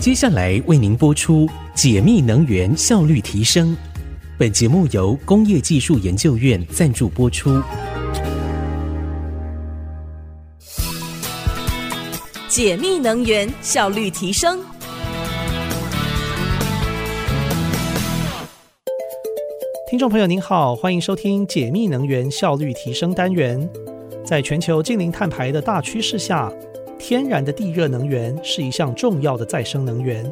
接下来为您播出解密能源效率提升。本节目由工业技术研究院赞助播出。解密能源效率提升。听众朋友您好，欢迎收听解密能源效率提升单元。在全球近零碳排的大趋势下，天然的地热能源是一项重要的再生能源。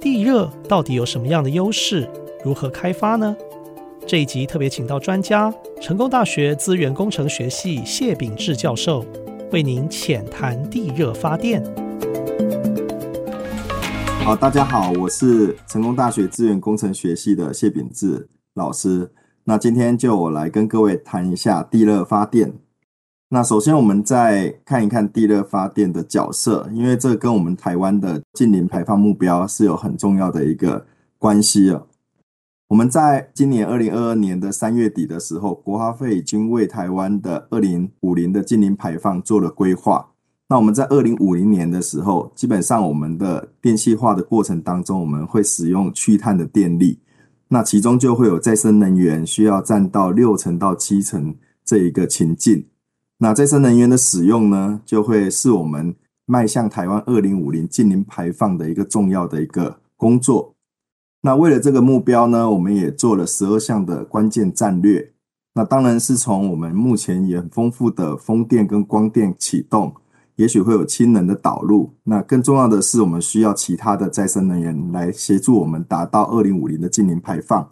地热到底有什么样的优势？如何开发呢？这一集特别请到专家，成功大学资源工程学系谢秉志教授，为您浅谈地热发电。好，大家好，我是成功大学资源工程学系的谢秉志老师。那今天就我来跟各位谈一下地热发电。那首先，我们再看一看地热发电的角色，因为这跟我们台湾的近零排放目标是有很重要的一个关系哦。我们在今年二零二二年的三月底的时候，国发会已经为台湾的二零五零的近零排放做了规划。那我们在二零五零年的时候，基本上我们的电气化的过程当中，我们会使用去碳的电力，那其中就会有再生能源需要占到六成到七成这一个情境。那再生能源的使用呢，就会是我们迈向台湾二零五零净零排放的一个重要的一个工作。那为了这个目标呢，我们也做了十二项的关键战略。那当然是从我们目前也很丰富的风电跟光电启动，也许会有氢能的导入。那更重要的是，我们需要其他的再生能源来协助我们达到二零五零的净零排放。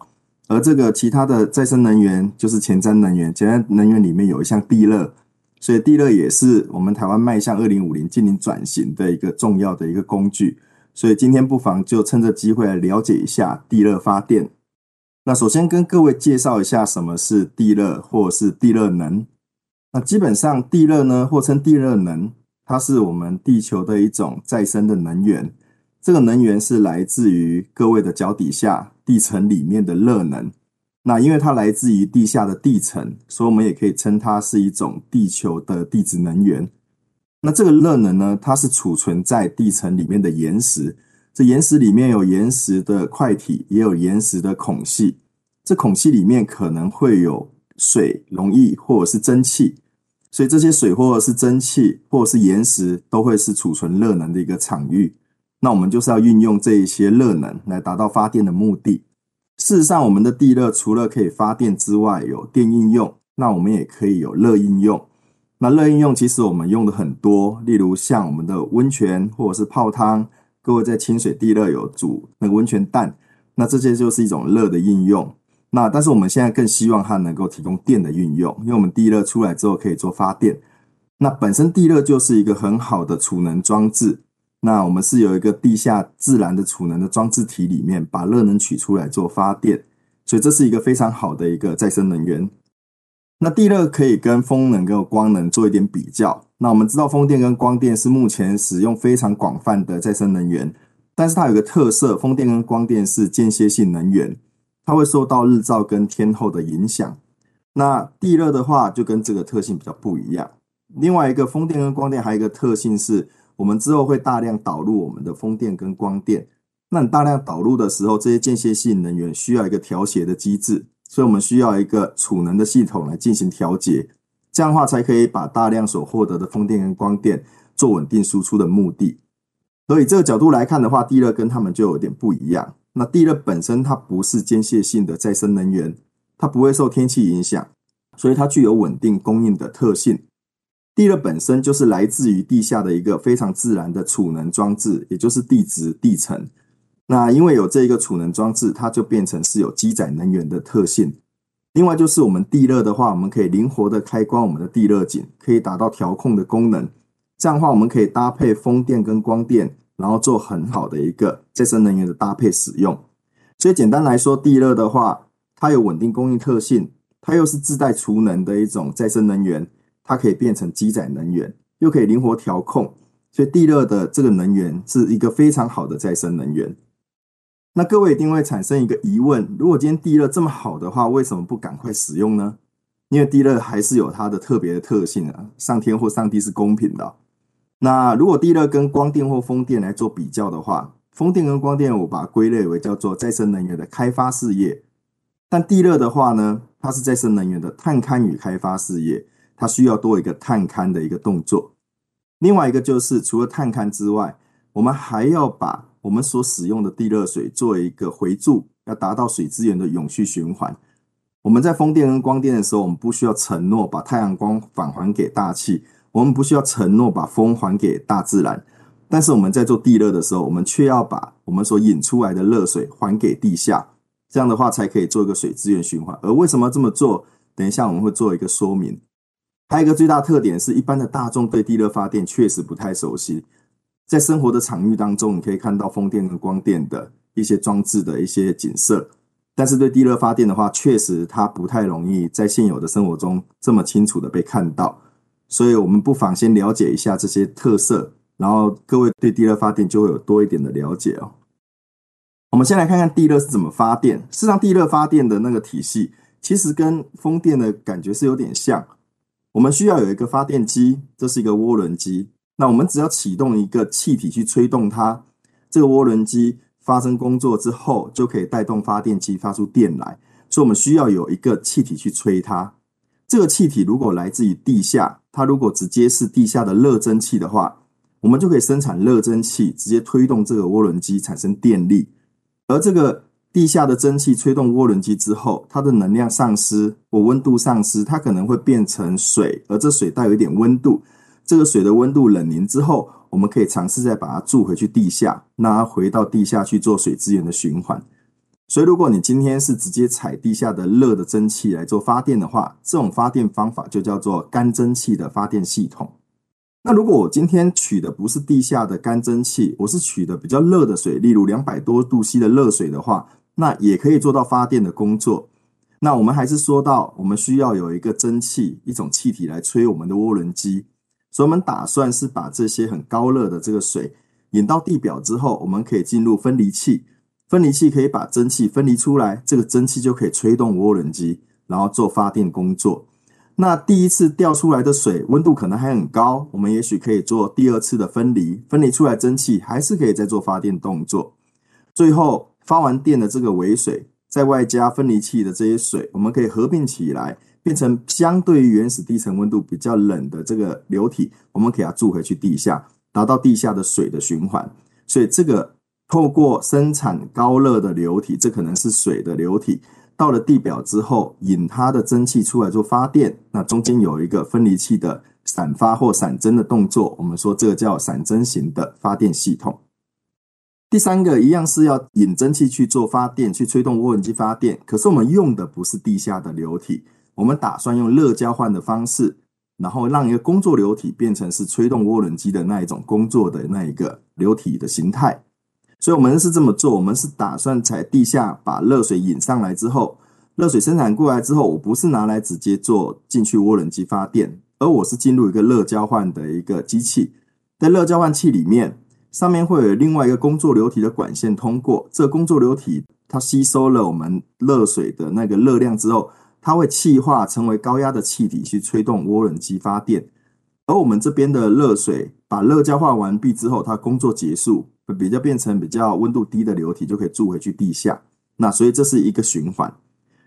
而这个其他的再生能源就是前瞻能源，前瞻能源里面有一项地热。所以地热也是我们台湾迈向二零五零净零转型的一个重要的一个工具。所以今天不妨就趁着机会来了解一下地热发电。那首先跟各位介绍一下什么是地热或是地热能。那基本上地热呢，或称地热能，它是我们地球的一种再生的能源。这个能源是来自于各位的脚底下地层里面的热能。那因为它来自于地下的地层，所以我们也可以称它是一种地球的地质能源。那这个热能呢，它是储存在地层里面的岩石，这岩石里面有岩石的块体，也有岩石的孔隙。这孔隙里面可能会有水、溶液或者是蒸汽，所以这些水或者是蒸汽或者是岩石都会是储存热能的一个场域。那我们就是要运用这一些热能来达到发电的目的。事实上，我们的地热除了可以发电之外，有电应用，那我们也可以有热应用。那热应用其实我们用的很多，例如像我们的温泉或者是泡汤，各位在清水地热有煮那个温泉蛋，那这些就是一种热的应用。那但是我们现在更希望它能够提供电的运用，因为我们地热出来之后可以做发电。那本身地热就是一个很好的储能装置。那我们是有一个地下自然的储能的装置体，里面把热能取出来做发电，所以这是一个非常好的一个再生能源。那地热可以跟风能跟光能做一点比较。那我们知道风电跟光电是目前使用非常广泛的再生能源，但是它有个特色，风电跟光电是间歇性能源，它会受到日照跟天候的影响。那地热的话就跟这个特性比较不一样。另外一个风电跟光电还有一个特性是。我们之后会大量导入我们的风电跟光电，那你大量导入的时候，这些间歇性能源需要一个调节的机制，所以我们需要一个储能的系统来进行调节，这样的话才可以把大量所获得的风电跟光电做稳定输出的目的。所以这个角度来看的话，地热跟它们就有点不一样。那地热本身它不是间歇性的再生能源，它不会受天气影响，所以它具有稳定供应的特性。地热本身就是来自于地下的一个非常自然的储能装置，也就是地质地层。那因为有这一个储能装置，它就变成是有积载能源的特性。另外就是我们地热的话，我们可以灵活的开关我们的地热井，可以达到调控的功能。这样的话，我们可以搭配风电跟光电，然后做很好的一个再生能源的搭配使用。所以简单来说，地热的话，它有稳定供应特性，它又是自带储能的一种再生能源。它可以变成积载能源，又可以灵活调控，所以地热的这个能源是一个非常好的再生能源。那各位一定会产生一个疑问：如果今天地热这么好的话，为什么不赶快使用呢？因为地热还是有它的特别的特性啊，上天或上帝是公平的。那如果地热跟光电或风电来做比较的话，风电跟光电，我把它归类为叫做再生能源的开发事业。但地热的话呢，它是再生能源的探勘与开发事业，它需要多一个探勘的一个动作。另外一个就是除了探勘之外，我们还要把我们所使用的地热水做一个回注，要达到水资源的永续循环。我们在风电跟光电的时候，我们不需要承诺把太阳光返还给大气，我们不需要承诺把风还给大自然。但是我们在做地热的时候，我们却要把我们所引出来的热水还给地下，这样的话才可以做一个水资源循环。而为什么这么做？等一下我们会做一个说明。还有一个最大特点是，一般的大众对地热发电确实不太熟悉，在生活的场域当中，你可以看到风电跟光电的一些装置的一些景色。但是对地热发电的话，确实它不太容易在现有的生活中这么清楚的被看到，所以我们不妨先了解一下这些特色，然后各位对地热发电就会有多一点的了解哦。我们先来看看地热是怎么发电。事实上，地热发电的那个体系其实跟风电的感觉是有点像。我们需要有一个发电机，这是一个涡轮机。那我们只要启动一个气体去吹动它，这个涡轮机。发生工作之后，就可以带动发电机发出电来，所以我们需要有一个气体去吹它。这个气体如果来自于地下，它如果直接是地下的热蒸汽的话，我们就可以生产热蒸汽，直接推动这个涡轮机产生电力。而这个地下的蒸汽吹动涡轮机之后，它的能量丧失或温度丧失，它可能会变成水，而这水带有一点温度。这个水的温度冷凝之后，我们可以尝试再把它注回去地下，让它回到地下去做水资源的循环。所以，如果你今天是直接采地下的热的蒸汽来做发电的话，这种发电方法就叫做干蒸汽的发电系统。那如果我今天取的不是地下的干蒸汽，我是取的比较热的水，例如两百多度 C 的热水的话，那也可以做到发电的工作。那我们还是说到，我们需要有一个蒸汽，一种气体来吹我们的涡轮机。所以我们打算是把这些很高热的这个水引到地表之后，我们可以进入分离器，分离器可以把蒸汽分离出来，这个蒸汽就可以吹动涡轮机，然后做发电工作。那第一次掉出来的水温度可能还很高，我们也许可以做第二次的分离，分离出来蒸汽还是可以再做发电动作。最后发完电的这个尾水，在外加分离器的这些水，我们可以合并起来。变成相对于原始地层温度比较冷的这个流体，我们给它注回去地下，达到地下的水的循环。所以这个透过生产高热的流体，这可能是水的流体，到了地表之后，引它的蒸汽出来做发电。那中间有一个分离器的散发或散蒸的动作，我们说这个叫散蒸型的发电系统。第三个一样是要引蒸汽去做发电，去吹动涡轮机发电，可是我们用的不是地下的流体。我们打算用热交换的方式，然后让一个工作流体变成是吹动涡轮机的那一种工作的那一个流体的形态。所以，我们是这么做：我们是打算在地下把热水引上来之后，热水生产过来之后，我不是拿来直接做进去涡轮机发电，而我是进入一个热交换的一个机器，在热交换器里面，上面会有另外一个工作流体的管线通过，这工作流体它吸收了我们热水的那个热量之后。它会气化成为高压的气体去吹动涡轮机发电，而我们这边的热水把热交换完毕之后，它工作结束，比较变成比较温度低的流体，就可以注回去地下。那所以这是一个循环，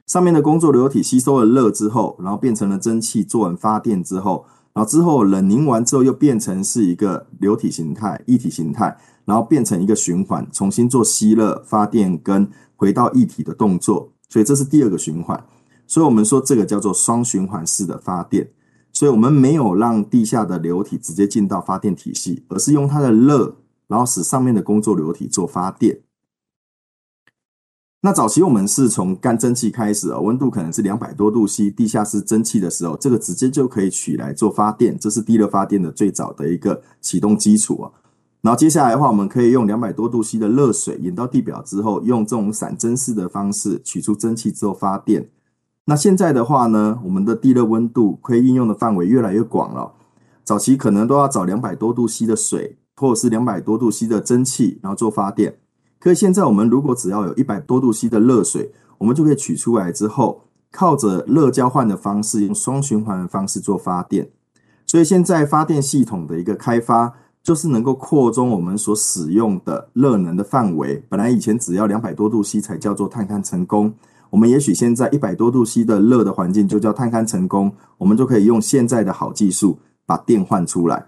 上面的工作流体吸收了热之后，然后变成了蒸汽，做完发电之后，然后之后冷凝完之后又变成是一个流体形态、液体形态，然后变成一个循环，重新做吸热发电跟回到液体的动作。所以这是第二个循环。所以，我们说这个叫做双循环式的发电。所以我们没有让地下的流体直接进到发电体系，而是用它的热，然后使上面的工作流体做发电。那早期我们是从干蒸汽开始哦，温度可能是两百多度 C，地下室蒸汽的时候，这个直接就可以取来做发电，这是地热发电的最早的一个启动基础啊。然后接下来的话，我们可以用两百多度 C 的热水引到地表之后，用这种散蒸式的方式取出蒸汽之后发电。那现在的话呢，我们的地热温度可以应用的范围越来越广了。早期可能都要找两百多度 C 的水，或者是两百多度 C 的蒸汽，然后做发电。可是现在我们如果只要有一百多度 C 的热水，我们就可以取出来之后，靠着热交换的方式，用双循环的方式做发电。所以现在发电系统的一个开发，就是能够扩充我们所使用的热能的范围。本来以前只要两百多度 C 才叫做探勘成功，我们也许现在一百多度 C 的热的环境就叫探勘成功，我们就可以用现在的好技术把电换出来。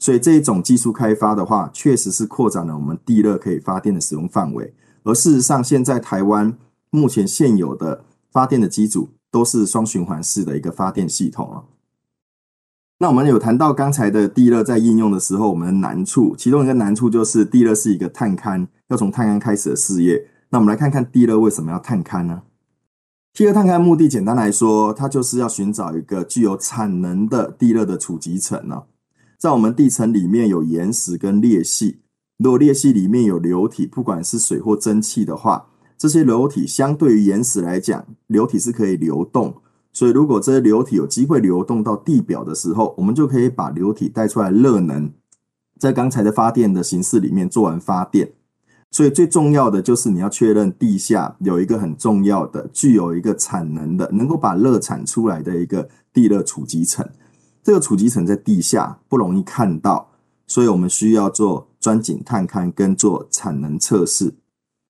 所以这一种技术开发的话，确实是扩展了我们地热可以发电的使用范围。而事实上，现在台湾目前现有的发电的机组都是双循环式的一个发电系统啊。那我们有谈到刚才的地热在应用的时候，我们的难处，其中一个难处就是地热是一个探勘，要从探勘开始的事业。那我们来看看地热为什么要探勘呢？地热探勘目的简单来说，它就是要寻找一个具有产能的地热的储集层呢。在我们地层里面有岩石跟裂隙，如果裂隙里面有流体，不管是水或蒸汽的话，这些流体相对于岩石来讲，流体是可以流动。所以如果这些流体有机会流动到地表的时候，我们就可以把流体带出来热能，在刚才的发电的形式里面做完发电。所以最重要的就是你要确认地下有一个很重要的、具有一个产能的、能够把热产出来的一个地热储集层。这个储集层在地下不容易看到，所以我们需要做钻井探勘跟做产能测试。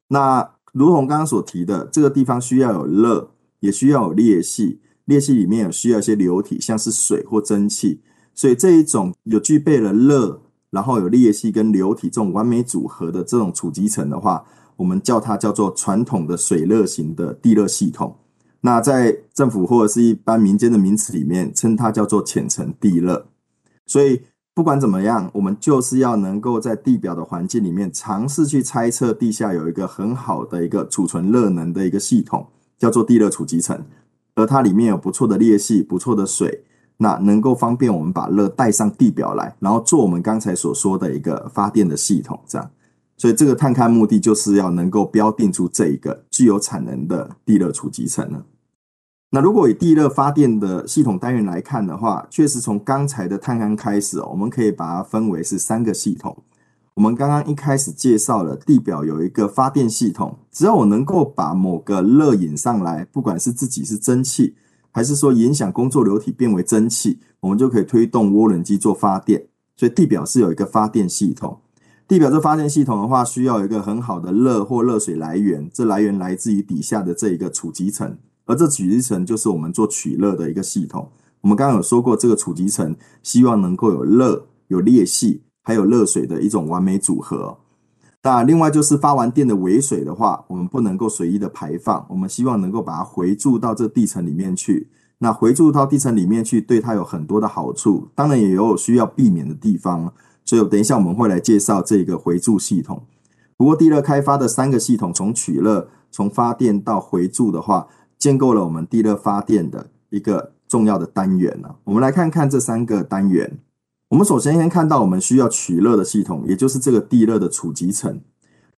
那如同刚刚所提的，这个地方需要有热，也需要有裂隙，裂隙里面有需要一些流体，像是水或蒸汽。所以这一种有具备了热，然后有裂隙跟流体这种完美组合的这种储集层的话，我们叫它叫做传统的水热型的地热系统。那在政府或者是一般民间的名词里面，称它叫做浅层地热。所以不管怎么样，我们就是要能够在地表的环境里面尝试去猜测地下有一个很好的一个储存热能的一个系统，叫做地热储集层。而它里面有不错的裂隙、不错的水，那能够方便我们把热带上地表来，然后做我们刚才所说的一个发电的系统，这样。所以这个探勘目的就是要能够标定出这一个具有产能的地热储集层呢。那如果以地热发电的系统单元来看的话，确实从刚才的探勘开始，我们可以把它分为是三个系统。我们刚刚一开始介绍了地表有一个发电系统，只要我能够把某个热引上来，不管是自己是蒸汽，还是说影响工作流体变为蒸汽，我们就可以推动涡轮机做发电。所以地表是有一个发电系统。地表这发电系统的话，需要有一个很好的热或热水来源，这来源来自于底下的这一个储集层，而这储集层就是我们做取热的一个系统。我们刚刚有说过，这个储集层希望能够有热、有裂隙，还有热水的一种完美组合。那另外就是发完电的尾水的话，我们不能够随意的排放，我们希望能够把它回注到这地层里面去。那回注到地层里面去，对它有很多的好处，当然也有需要避免的地方。所以，等一下我们会来介绍这个回注系统。不过，地热开发的三个系统，从取热、从发电到回注的话，建构了我们地热发电的一个重要的单元呢。我们来看看这三个单元。我们首先先看到我们需要取热的系统，也就是这个地热的储集层。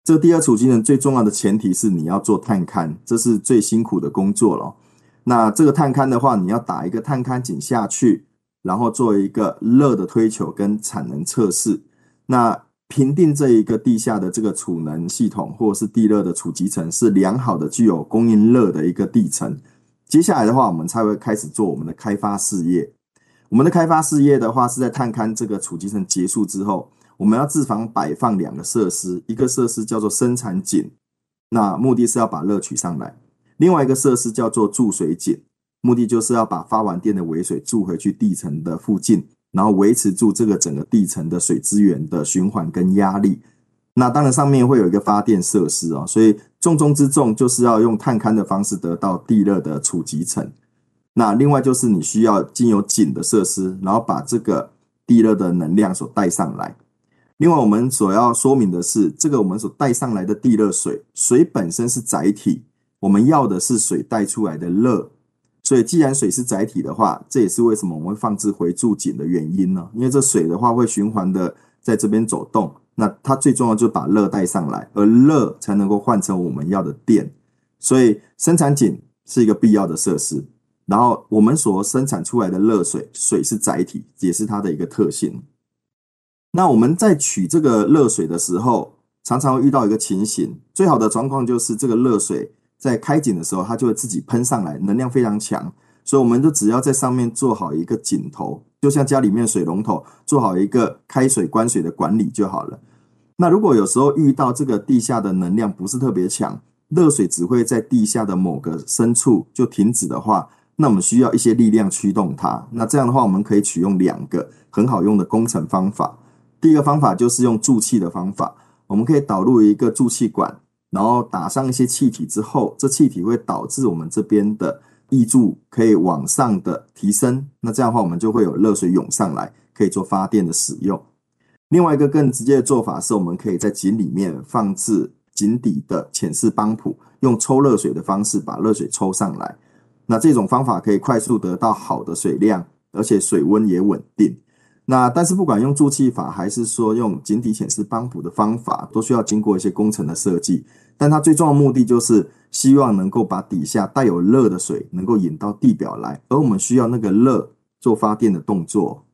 这个地热储集层最重要的前提是你要做探勘，这是最辛苦的工作了。那这个探勘的话，你要打一个探勘井下去。然后做一个热的推求跟产能测试，那评定这一个地下的这个储能系统或者是地热的储集层是良好的，具有供应热的一个地层。接下来的话，我们才会开始做我们的开发事业。我们的开发事业的话，是在探勘这个储集层结束之后，我们要置房摆放两个设施，一个设施叫做生产井，那目的是要把热取上来；另外一个设施叫做注水井。目的就是要把发完电的尾水注回去地层的附近，然后维持住这个整个地层的水资源的循环跟压力。那当然上面会有一个发电设施哦，所以重中之重就是要用探勘的方式得到地热的储集层。那另外就是你需要经由井的设施，然后把这个地热的能量所带上来。另外我们所要说明的是，这个我们所带上来的地热水，水本身是载体，我们要的是水带出来的热。所以，既然水是载体的话，这也是为什么我们会放置回注井的原因呢？因为这水的话会循环的在这边走动，那它最重要就是把热带上来，而热才能够换成我们要的电。所以，生产井是一个必要的设施。然后，我们所生产出来的热水，水是载体，也是它的一个特性。那我们在取这个热水的时候，常常会遇到一个情形，最好的状况就是这个热水。在开井的时候，它就会自己喷上来，能量非常强，所以我们就只要在上面做好一个井头，就像家里面水龙头做好一个开水关水的管理就好了。那如果有时候遇到这个地下的能量不是特别强，热水只会在地下的某个深处就停止的话，那我们需要一些力量驱动它。那这样的话，我们可以取用两个很好用的工程方法。第一个方法就是用注气的方法，我们可以导入一个注气管，然后打上一些气体之后，这气体会导致我们这边的溢柱可以往上的提升。那这样的话，我们就会有热水涌上来，可以做发电的使用。另外一个更直接的做法是，我们可以在井里面放置井底的浅式帮浦，用抽热水的方式把热水抽上来。那这种方法可以快速得到好的水量，而且水温也稳定。那但是不管用注气法，还是说用井底浅式帮补的方法，都需要经过一些工程的设计。但它最重要的目的就是希望能够把底下带有热的水能够引到地表来，而我们需要那个热做发电的动作。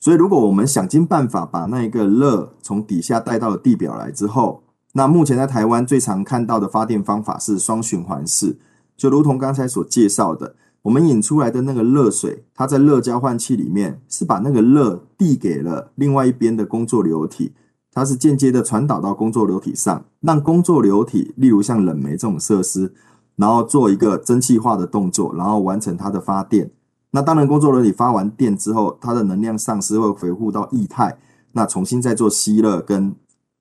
所以，如果我们想尽办法把那一个热从底下带到了地表来之后，那目前在台湾最常看到的发电方法是双循环式，就如同刚才所介绍的，我们引出来的那个热水，它在热交换器里面是把那个热递给了另外一边的工作流体，它是间接的传导到工作流体上，让工作流体，例如像冷媒这种设施，然后做一个蒸汽化的动作，然后完成它的发电。那当然，工作流体发完电之后，它的能量丧失会回复到液态，那重新再做吸热跟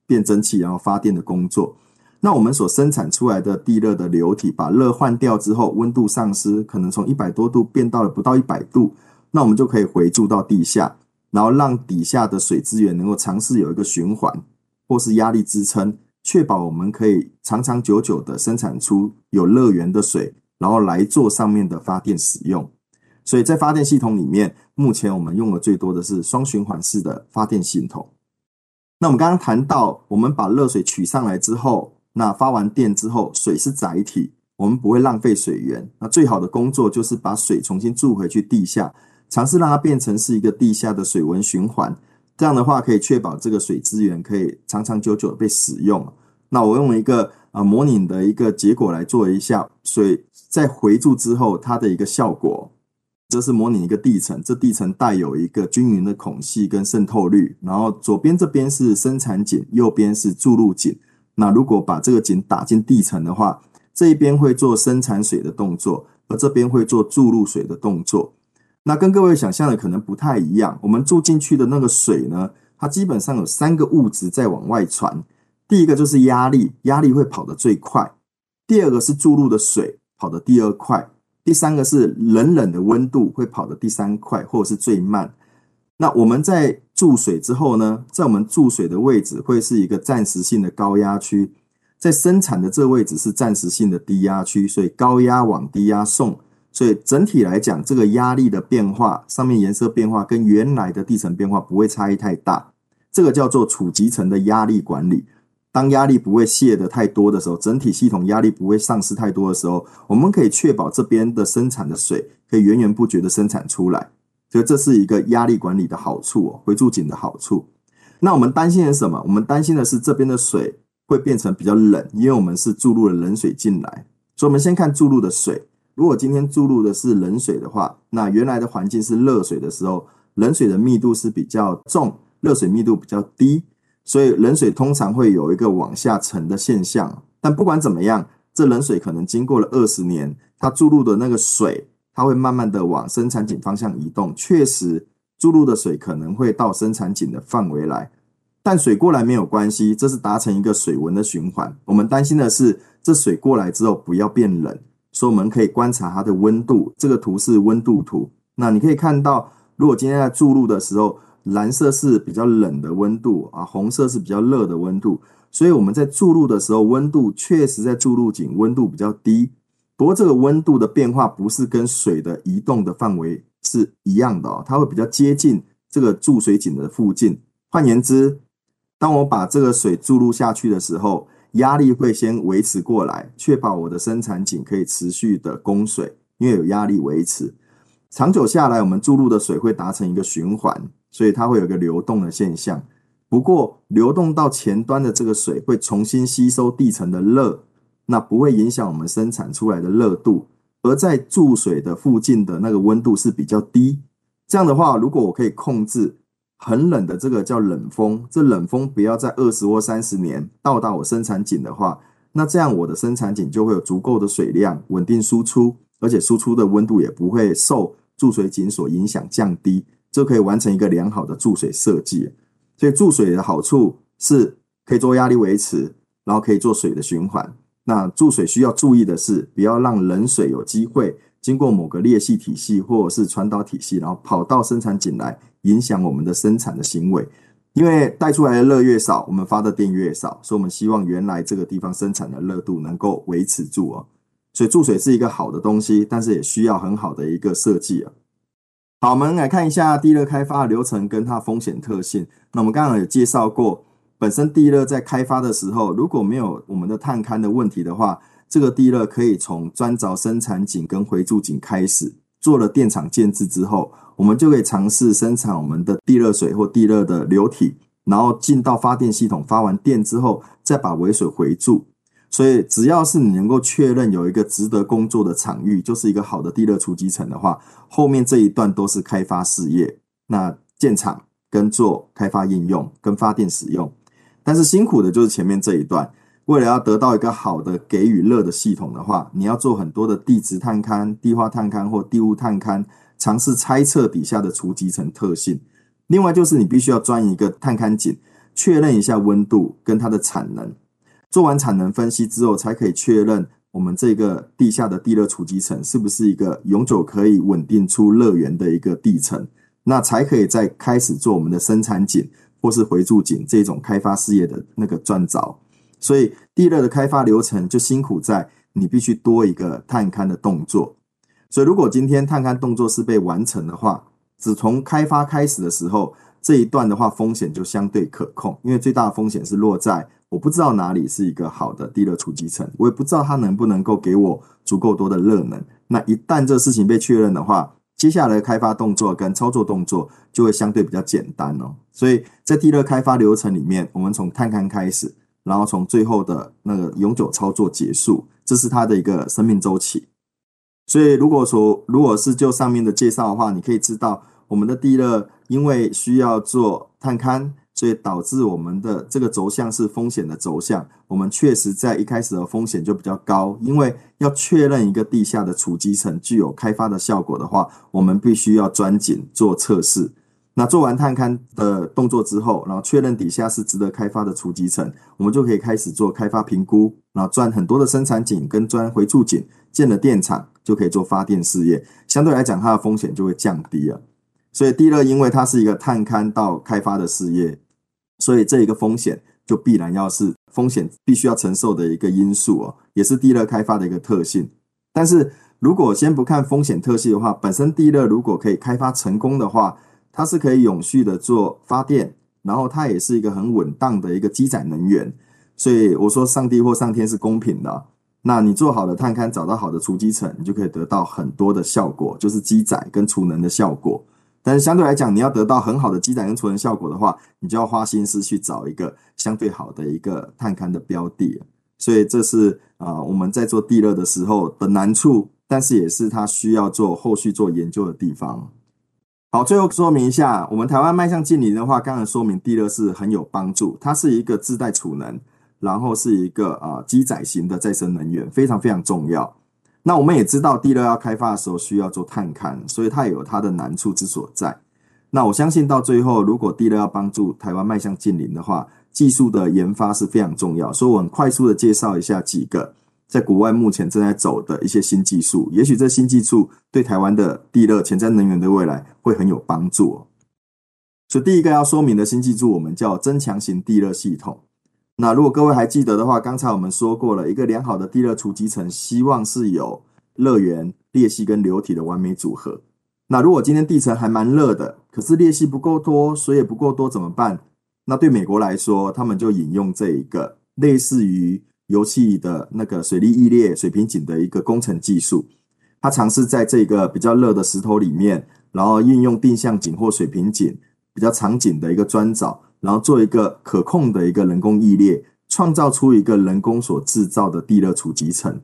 变蒸汽，然后发电的工作。那我们所生产出来的地热的流体，把热换掉之后，温度丧失，可能从一百多度变到了不到一百度，那我们就可以回注到地下，然后让底下的水资源能够尝试有一个循环，或是压力支撑，确保我们可以长长久久的生产出有热源的水，然后来做上面的发电使用。所以在发电系统里面，目前我们用的最多的是双循环式的发电系统。那我们刚刚谈到，我们把热水取上来之后，那发完电之后，水是载体，我们不会浪费水源。那最好的工作就是把水重新注回去地下，尝试让它变成是一个地下的水文循环。这样的话，可以确保这个水资源可以长长久久的被使用。那我用一个啊模拟的一个结果来做一下水在回注之后它的一个效果。这是模拟一个地层，这地层带有一个均匀的孔隙跟渗透率，然后左边这边是生产井，右边是注入井。那如果把这个井打进地层的话，这一边会做生产水的动作，而这边会做注入水的动作。那跟各位想象的可能不太一样。我们注进去的那个水呢，它基本上有三个物质在往外传。第一个就是压力，压力会跑得最快；第二个是注入的水，跑得第二快。第三个是冷冷的温度会跑得第三快，或者是最慢。那我们在注水之后呢，在我们注水的位置会是一个暂时性的高压区，在生产的这位置是暂时性的低压区，所以高压往低压送。所以整体来讲，这个压力的变化，上面颜色变化跟原来的地层变化不会差异太大。这个叫做储集层的压力管理。当压力不会泄得太多的时候，整体系统压力不会丧失太多的时候，我们可以确保这边的生产的水可以源源不绝的生产出来。所以这是一个压力管理的好处哦，回注井的好处。那我们担心的是什么？我们担心的是这边的水会变成比较冷，因为我们是注入了冷水进来。所以，我们先看注入的水。如果今天注入的是冷水的话，那原来的环境是热水的时候，冷水的密度是比较重，热水密度比较低。所以冷水通常会有一个往下沉的现象，但不管怎么样，这冷水可能经过了二十年，它注入的那个水，它会慢慢的往生产井方向移动。确实，注入的水可能会到生产井的范围来，但水过来没有关系，这是达成一个水温的循环。我们担心的是，这水过来之后不要变冷，所以我们可以观察它的温度。这个图是温度图，那你可以看到，如果今天在注入的时候，蓝色是比较冷的温度啊，红色是比较热的温度，所以我们在注入的时候，温度确实在注入井温度比较低。不过这个温度的变化不是跟水的移动的范围是一样的哦，它会比较接近这个注水井的附近。换言之，当我把这个水注入下去的时候，压力会先维持过来，确保我的生产井可以持续的供水，因为有压力维持。长久下来，我们注入的水会达成一个循环。所以它会有一个流动的现象，不过流动到前端的这个水会重新吸收地层的热，那不会影响我们生产出来的热度。而在注水的附近的那个温度是比较低，这样的话，如果我可以控制很冷的这个叫冷风，这冷风不要在二十或三十年到达我生产井的话，那这样我的生产井就会有足够的水量，稳定输出，而且输出的温度也不会受注水井所影响降低，就可以完成一个良好的注水设计。所以注水的好处是可以做压力维持，然后可以做水的循环。那注水需要注意的是，不要让冷水有机会经过某个裂隙体系或者是传导体系，然后跑到生产井来，影响我们的生产的行为。因为带出来的热越少，我们发的电越少，所以我们希望原来这个地方生产的热度能够维持住哦。所以注水是一个好的东西，但是也需要很好的一个设计啊。好，我们来看一下地热开发流程跟它风险特性。那我们刚刚有介绍过。本身地热在开发的时候，如果没有我们的探勘的问题的话，这个地热可以从钻凿生产井跟回注井开始，做了电厂建置之后，我们就可以尝试生产我们的地热水或地热的流体，然后进到发电系统，发完电之后再把尾水回注。所以只要是你能够确认有一个值得工作的场域，就是一个好的地热储集层的话，后面这一段都是开发事业，那建厂跟做开发应用跟发电使用。但是辛苦的就是前面这一段，为了要得到一个好的给予热的系统的话，你要做很多的地质探勘、地化探勘或地物探勘，尝试猜测底下的储集层特性。另外就是你必须要钻一个探勘井，确认一下温度跟它的产能。做完产能分析之后，才可以确认我们这个地下的地热储集层是不是一个永久可以稳定出热源的一个地层，那才可以再开始做我们的生产井。或是回注井这种开发事业的那个钻凿，所以地热的开发流程就辛苦在你必须多一个探勘的动作。所以如果今天探勘动作是被完成的话，只从开发开始的时候这一段的话，风险就相对可控，因为最大的风险是落在我不知道哪里是一个好的地热储集层，我也不知道它能不能够给我足够多的热能。那一旦这事情被确认的话，接下来的开发动作跟操作动作就会相对比较简单哦，所以在地热开发流程里面，我们从探勘开始，然后从最后的那个永久操作结束，这是它的一个生命周期。所以如果说如果是就上面的介绍的话，你可以知道我们的地热因为需要做探勘。所以导致我们的这个轴向是风险的轴向，我们确实在一开始的风险就比较高，因为要确认一个地下的储集层具有开发的效果的话，我们必须要钻井做测试。那做完探勘的动作之后，然后确认底下是值得开发的储集层，我们就可以开始做开发评估，然后钻很多的生产井跟钻回注井，建了电厂就可以做发电事业，相对来讲它的风险就会降低了。所以地热因为它是一个探勘到开发的事业。所以这一个风险就必然要是风险必须要承受的一个因素哦，也是地热开发的一个特性。但是如果先不看风险特性的话，本身地热如果可以开发成功的话，它是可以永续的做发电，然后它也是一个很稳当的一个积载能源。所以我说上帝或上天是公平的，那你做好了探勘，找到好的储集层，你就可以得到很多的效果，就是积载跟储能的效果。但是相对来讲，你要得到很好的积载跟储能效果的话，你就要花心思去找一个相对好的一个探勘的标的。所以这是啊、我们在做地热的时候的难处，但是也是它需要做后续做研究的地方。好，最后说明一下，我们台湾迈向净零的话，刚才说明地热是很有帮助，它是一个自带储能，然后是一个啊机载型的再生能源，非常非常重要。那我们也知道，地热要开发的时候需要做探勘，所以它也有它的难处之所在。那我相信到最后，如果地热要帮助台湾迈向近零的话，技术的研发是非常重要。所以我很快速的介绍一下几个在国外目前正在走的一些新技术，也许这新技术对台湾的地热潜在能源的未来会很有帮助。所以第一个要说明的新技术，我们叫增强型地热系统。那如果各位还记得的话，刚才我们说过了一个良好的地热储集层，希望是有热源、裂隙跟流体的完美组合。那如果今天地层还蛮热的，可是裂隙不够多，水也不够多，怎么办？那对美国来说，他们就引用这一个类似于油气的那个水力抑裂水平井的一个工程技术。他尝试在这个比较热的石头里面，然后运用定向井或水平井比较长井的一个钻凿。然后做一个可控的一个人工抑裂，创造出一个人工所制造的地热储集层。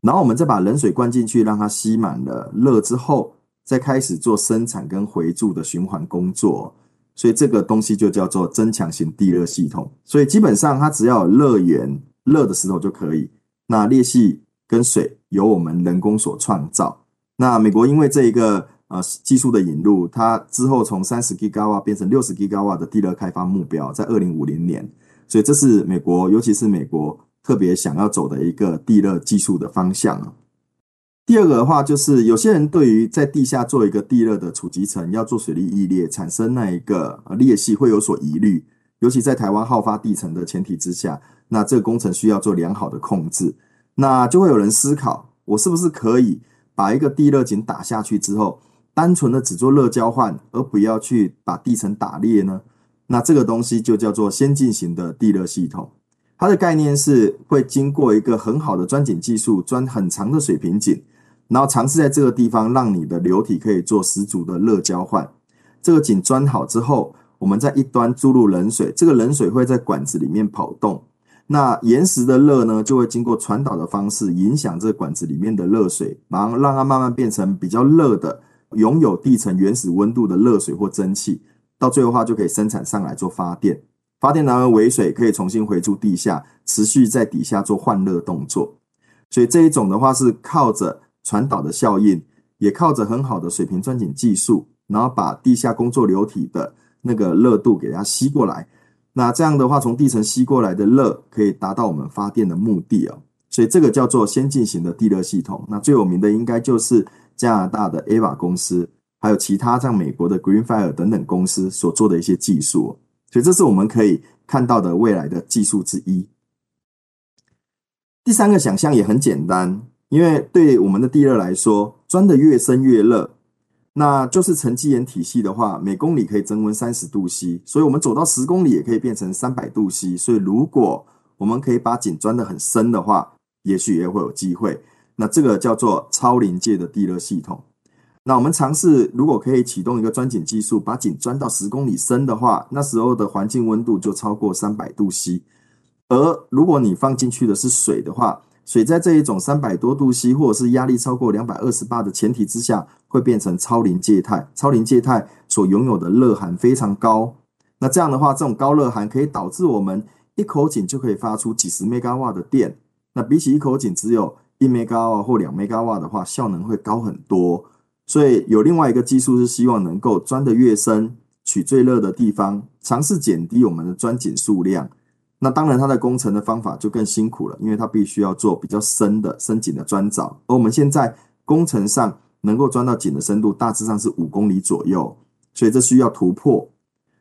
然后我们再把冷水灌进去，让它吸满了热之后，再开始做生产跟回注的循环工作。所以这个东西就叫做增强型地热系统。所以基本上它只要有热源、热的石头就可以。那裂隙跟水由我们人工所创造。那美国因为这一个呃技术的引入，它之后从三十吉瓦变成六十吉瓦的地热开发目标，在二零五零年。所以这是美国，尤其是美国特别想要走的一个地热技术的方向啊。第二个的话，就是有些人对于在地下做一个地热的储集层，要做水力抑裂，产生那一个裂隙会有所疑虑。尤其在台湾好发地层的前提之下，那这个工程需要做良好的控制。那就会有人思考，我是不是可以把一个地热井打下去之后，单纯的只做热交换，而不要去把地层打裂呢？那这个东西就叫做先进型的地热系统。它的概念是会经过一个很好的钻井技术，钻很长的水平井。然后尝试在这个地方让你的流体可以做十足的热交换。这个井钻好之后，我们在一端注入冷水，这个冷水会在管子里面跑动。那岩石的热呢，就会经过传导的方式影响这管子里面的热水，然后让它慢慢变成比较热的，拥有地层原始温度的热水或蒸汽。到最后的话，就可以生产上来做发电。发电拿为尾水，可以重新回注地下，持续在底下做换热动作。所以这一种的话是靠着。传导的效应也靠着很好的水平钻井技术，然后把地下工作流体的那个热度给它吸过来。那这样的话，从地层吸过来的热可以达到我们发电的目的哦。所以这个叫做先进型的地热系统。那最有名的应该就是加拿大的 Ava 公司，还有其他像美国的 Greenfire 等等公司所做的一些技术。所以这是我们可以看到的未来的技术之一。第三个想象也很简单。因为对我们的地热来说，钻得越深越热，那就是沉积岩体系的话，每公里可以增温三十度 C，所以我们走到十公里也可以变成三百度 C。所以如果我们可以把井钻得很深的话，也许也会有机会。那这个叫做超临界的地热系统。那我们尝试，如果可以启动一个钻井技术，把井钻到十公里深的话，那时候的环境温度就超过三百度 C。而如果你放进去的是水的话，水在这一种三百多度 C 或者是压力超过两百二十八的前提之下，会变成超临界态。超临界态所拥有的热函非常高。那这样的话，这种高热函可以导致我们一口井就可以发出几十 Megawatt 的电。那比起一口井只有一 Megawatt 或两 Megawatt 的话，效能会高很多。所以有另外一个技术是希望能够钻得越深，取最热的地方，尝试减低我们的钻井数量。那当然，它的工程的方法就更辛苦了，因为它必须要做比较深的深井的钻凿，而我们现在工程上能够钻到井的深度大致上是五公里左右，所以这需要突破。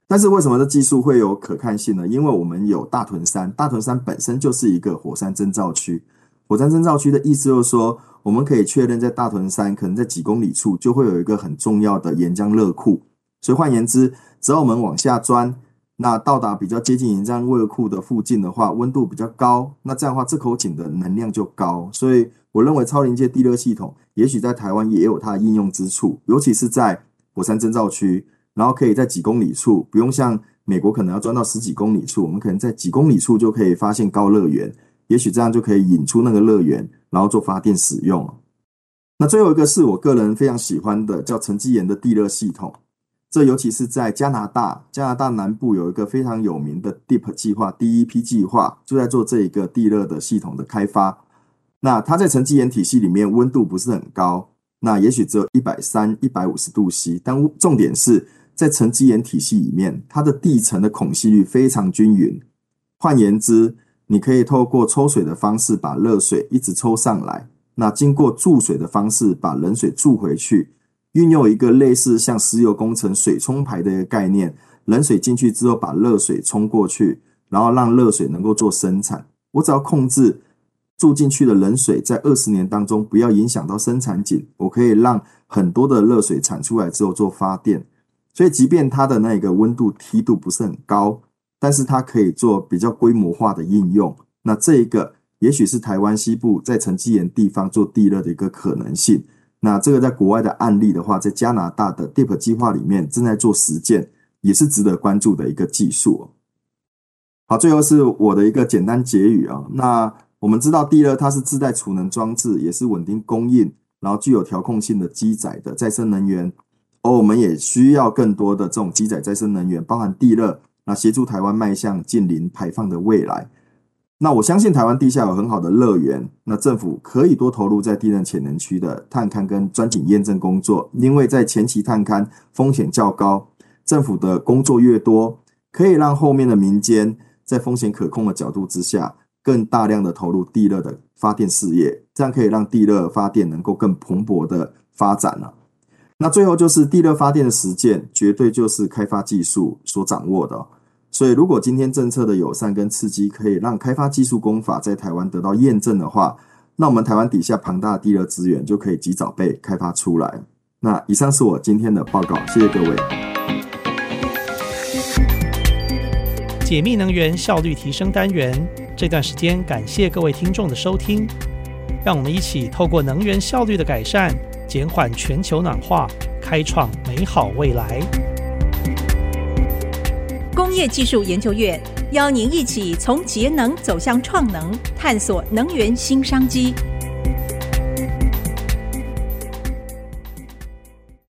但是为什么这技术会有可看性呢？因为我们有大屯山，大屯山本身就是一个火山征兆区。火山征兆区的意思就是说，我们可以确认在大屯山可能在几公里处就会有一个很重要的岩浆热库，所以换言之，只要我们往下钻。那到达比较接近岩浆热库的附近的话，温度比较高，那这样的话，这口井的能量就高。所以我认为超临界地热系统也许在台湾也有它的应用之处，尤其是在火山征兆区，然后可以在几公里处，不用像美国可能要钻到十几公里处，我们可能在几公里处就可以发现高热源，也许这样就可以引出那个热源，然后做发电使用。那最后一个是我个人非常喜欢的，叫沉积岩的地热系统。这尤其是在加拿大，加拿大南部有一个非常有名的 DEEP 计划，DEP 计划就在做这一个地热的系统的开发。那它在沉积岩体系里面温度不是很高，那也许只有一百三、一百五十度 C，但重点是在沉积岩体系里面，它的地层的孔隙率非常均匀。换言之，你可以透过抽水的方式把热水一直抽上来，那经过注水的方式把冷水注回去。运用一个类似像石油工程水冲排的一个概念，冷水进去之后，把热水冲过去，然后让热水能够做生产。我只要控制注进去的冷水在二十年当中不要影响到生产井，我可以让很多的热水产出来之后做发电。所以，即便它的那个温度梯度不是很高，但是它可以做比较规模化的应用。那这一个也许是台湾西部在沉积岩地方做地热的一个可能性。那这个在国外的案例的话，在加拿大的 DEEP 计划里面正在做实践，也是值得关注的一个技术。好，最后是我的一个简单结语啊。那我们知道地热它是自带储能装置，也是稳定供应，然后具有调控性的机载的再生能源。而我们也需要更多的这种机载再生能源，包含地热，那协助台湾迈向近零排放的未来。那我相信台湾地下有很好的乐园，那政府可以多投入在地热潜能区的探勘跟钻井验证工作，因为在前期探勘风险较高，政府的工作越多，可以让后面的民间在风险可控的角度之下，更大量的投入地热的发电事业，这样可以让地热发电能够更蓬勃的发展了。那最后就是地热发电的实践，绝对就是开发技术所掌握的。所以，如果今天政策的友善跟刺激可以让开发技术工法在台湾得到验证的话，那我们台湾底下庞大的地热资源就可以及早被开发出来。那以上是我今天的报告，谢谢各位。解密能源效率提升单元，这段时间感谢各位听众的收听，让我们一起透过能源效率的改善，减缓全球暖化，开创美好未来。工业技术研究院邀您一起从节能走向创能，探索能源新商机。